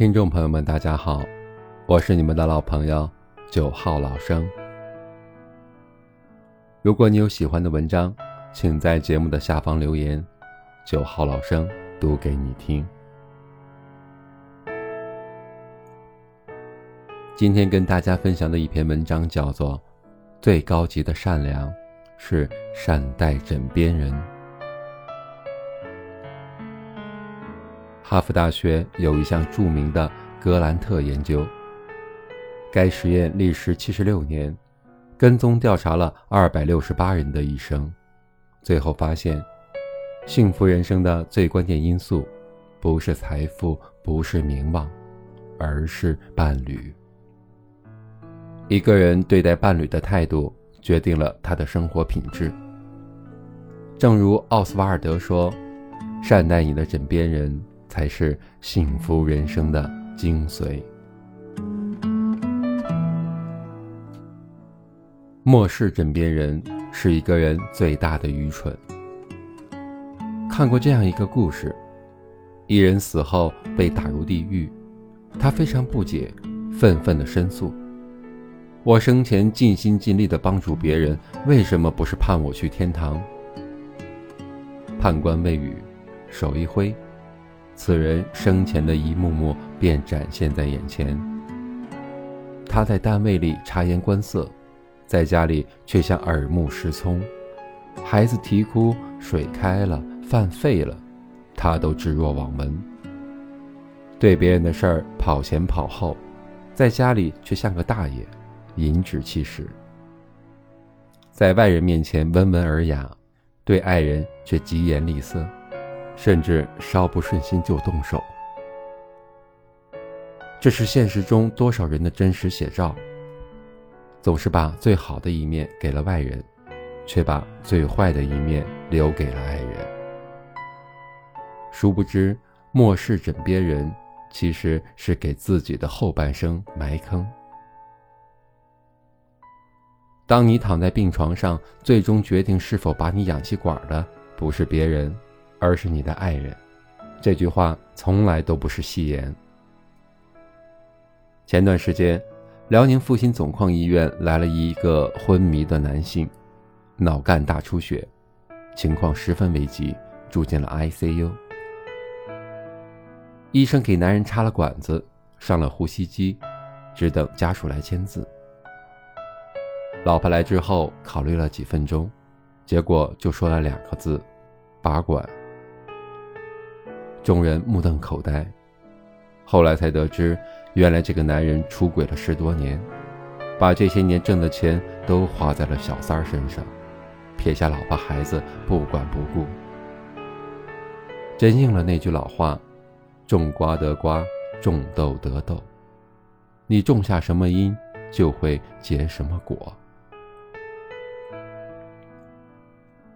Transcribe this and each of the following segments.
听众朋友们，大家好，我是你们的老朋友九号老生。如果你有喜欢的文章，请在节目的下方留言，九号老生读给你听。今天跟大家分享的一篇文章叫做《最高级的善良是善待枕边人》。哈佛大学有一项著名的格兰特研究，该实验历时七十六年，跟踪调查了二百六十八人的一生，最后发现，幸福人生的最关键因素，不是财富，不是名望，而是伴侣。一个人对待伴侣的态度，决定了他的生活品质。正如奥斯瓦尔德说：“善待你的枕边人。”才是幸福人生的精髓。漠视枕边人是一个人最大的愚蠢。看过这样一个故事：一人死后被打入地狱，他非常不解，愤愤地申诉：“我生前尽心尽力地帮助别人，为什么不是判我去天堂？”判官未语，手一挥。此人生前的一幕幕便展现在眼前。他在单位里察言观色，在家里却像耳目失聪。孩子啼哭，水开了，饭废了，他都置若罔闻。对别人的事儿跑前跑后，在家里却像个大爷，颐指气使。在外人面前温文尔雅，对爱人却疾言厉色。甚至稍不顺心就动手，这是现实中多少人的真实写照。总是把最好的一面给了外人，却把最坏的一面留给了爱人。殊不知，漠视枕边人，其实是给自己的后半生埋坑。当你躺在病床上，最终决定是否把你氧气管的，不是别人。而是你的爱人，这句话从来都不是戏言。前段时间，辽宁阜新总矿医院来了一个昏迷的男性，脑干大出血，情况十分危急，住进了 ICU。医生给男人插了管子，上了呼吸机，只等家属来签字。老婆来之后，考虑了几分钟，结果就说了两个字：拔管。众人目瞪口呆，后来才得知，原来这个男人出轨了十多年，把这些年挣的钱都花在了小三儿身上，撇下老婆孩子不管不顾。真应了那句老话：“种瓜得瓜，种豆得豆。”你种下什么因，就会结什么果。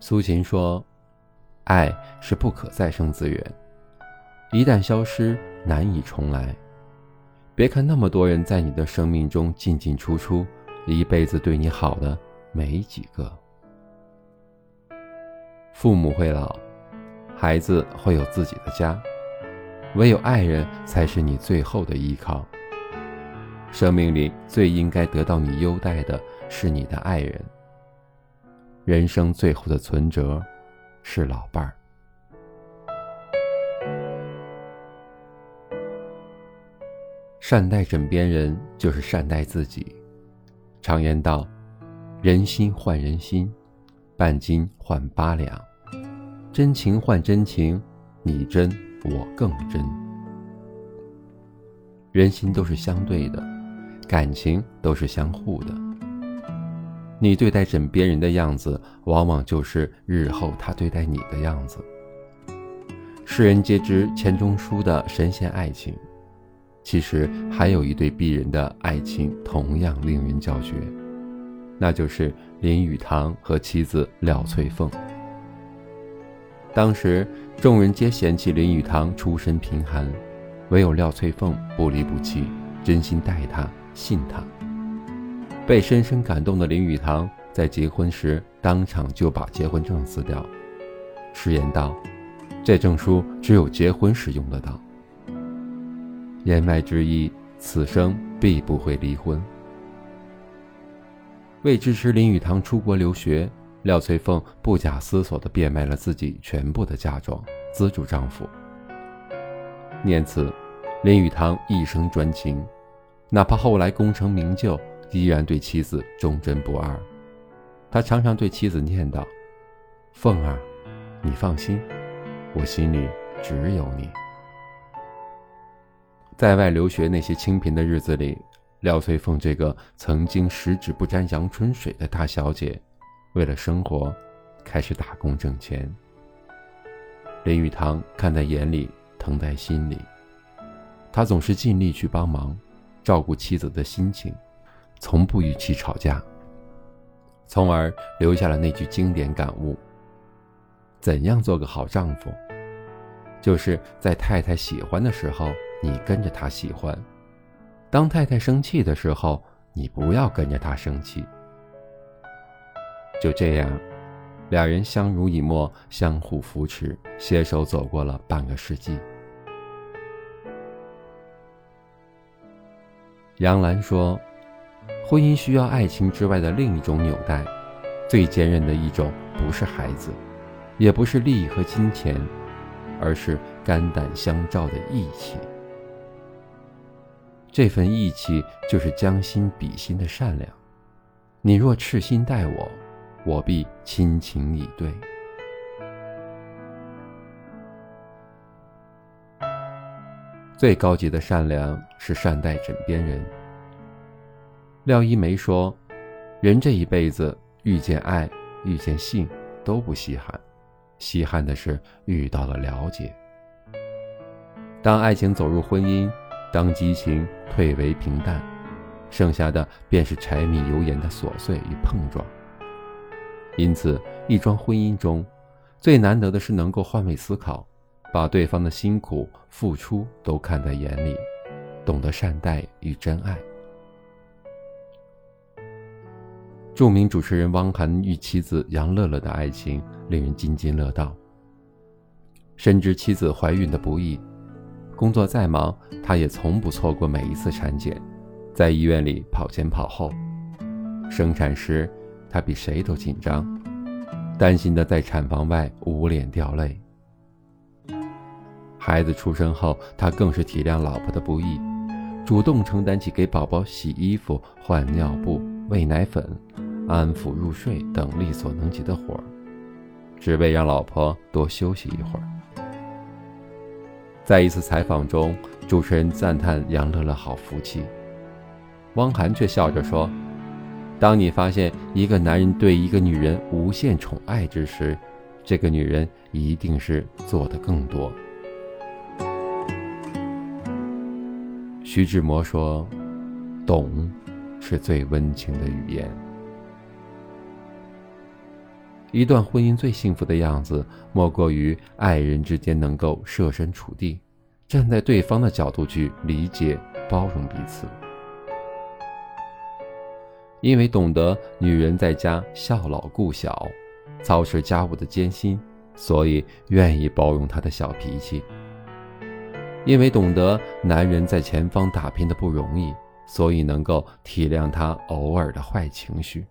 苏秦说：“爱是不可再生资源。”一旦消失，难以重来。别看那么多人在你的生命中进进出出，一辈子对你好的没几个。父母会老，孩子会有自己的家，唯有爱人才是你最后的依靠。生命里最应该得到你优待的是你的爱人。人生最后的存折是老伴儿。善待枕边人，就是善待自己。常言道：“人心换人心，半斤换八两；真情换真情，你真我更真。”人心都是相对的，感情都是相互的。你对待枕边人的样子，往往就是日后他对待你的样子。世人皆知钱钟书的神仙爱情。其实还有一对璧人的爱情，同样令人叫绝，那就是林语堂和妻子廖翠凤。当时众人皆嫌弃林语堂出身贫寒，唯有廖翠凤不离不弃，真心待他，信他。被深深感动的林语堂在结婚时当场就把结婚证撕掉，誓言道：“这证书只有结婚时用得到。”言外之意，此生必不会离婚。为支持林语堂出国留学，廖翠凤不假思索地变卖了自己全部的嫁妆，资助丈夫。念此，林语堂一生专情，哪怕后来功成名就，依然对妻子忠贞不二。他常常对妻子念叨：“凤儿，你放心，我心里只有你。”在外留学那些清贫的日子里。廖翠凤这个曾经十指不沾阳春水的大小姐，为了生活，开始打工挣钱。林语堂看在眼里，疼在心里。他总是尽力去帮忙，照顾妻子的心情，从不与其吵架。从而留下了那句经典感悟：怎样做个好丈夫？就是在太太喜欢的时候，你跟着他喜欢。当太太生气的时候，你不要跟着他生气。就这样，两人相濡以沫，相互扶持，携手走过了半个世纪。杨澜说：“婚姻需要爱情之外的另一种纽带，最坚韧的一种，不是孩子，也不是利益和金钱，而是肝胆相照的义气。”这份义气就是将心比心的善良。你若赤心待我，我必亲情以对。最高级的善良是善待枕边人。廖一梅说：“人这一辈子遇见爱、遇见性都不稀罕，稀罕的是遇到了了解。当爱情走入婚姻。”当激情退为平淡，剩下的便是柴米油盐的琐碎与碰撞。因此，一桩婚姻中，最难得的是能够换位思考，把对方的辛苦付出都看在眼里，懂得善待与真爱。著名主持人汪涵与妻子杨乐乐的爱情令人津津乐道。深知妻子怀孕的不易。工作再忙，他也从不错过每一次产检，在医院里跑前跑后。生产时，他比谁都紧张，担心的在产房外捂脸掉泪。孩子出生后，他更是体谅老婆的不易，主动承担起给宝宝洗衣服、换尿布、喂奶粉、安抚入睡等力所能及的活儿，只为让老婆多休息一会儿。在一次采访中，主持人赞叹杨乐乐好福气，汪涵却笑着说：“当你发现一个男人对一个女人无限宠爱之时，这个女人一定是做的更多。”徐志摩说：“懂，是最温情的语言。”一段婚姻最幸福的样子，莫过于爱人之间能够设身处地，站在对方的角度去理解、包容彼此。因为懂得女人在家孝老顾小、操持家务的艰辛，所以愿意包容她的小脾气；因为懂得男人在前方打拼的不容易，所以能够体谅他偶尔的坏情绪。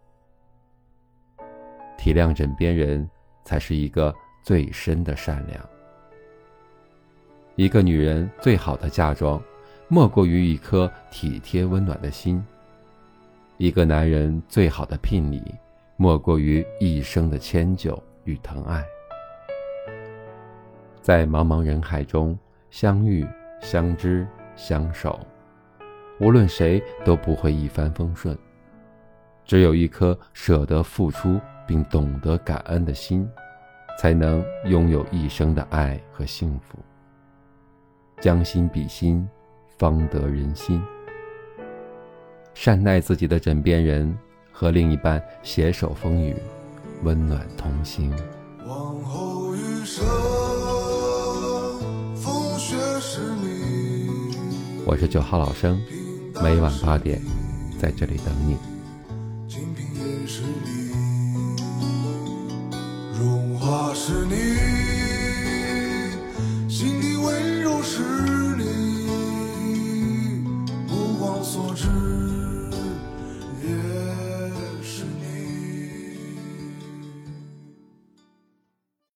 体谅枕边人，才是一个最深的善良。一个女人最好的嫁妆，莫过于一颗体贴温暖的心；一个男人最好的聘礼，莫过于一生的迁就与疼爱。在茫茫人海中相遇、相知、相守，无论谁都不会一帆风顺，只有一颗舍得付出。并懂得感恩的心，才能拥有一生的爱和幸福。将心比心，方得人心。善待自己的枕边人，和另一半携手风雨，温暖同行。往后余生，风雪是你。我是九号老生，每晚八点，在这里等你。是你，心底温柔是你。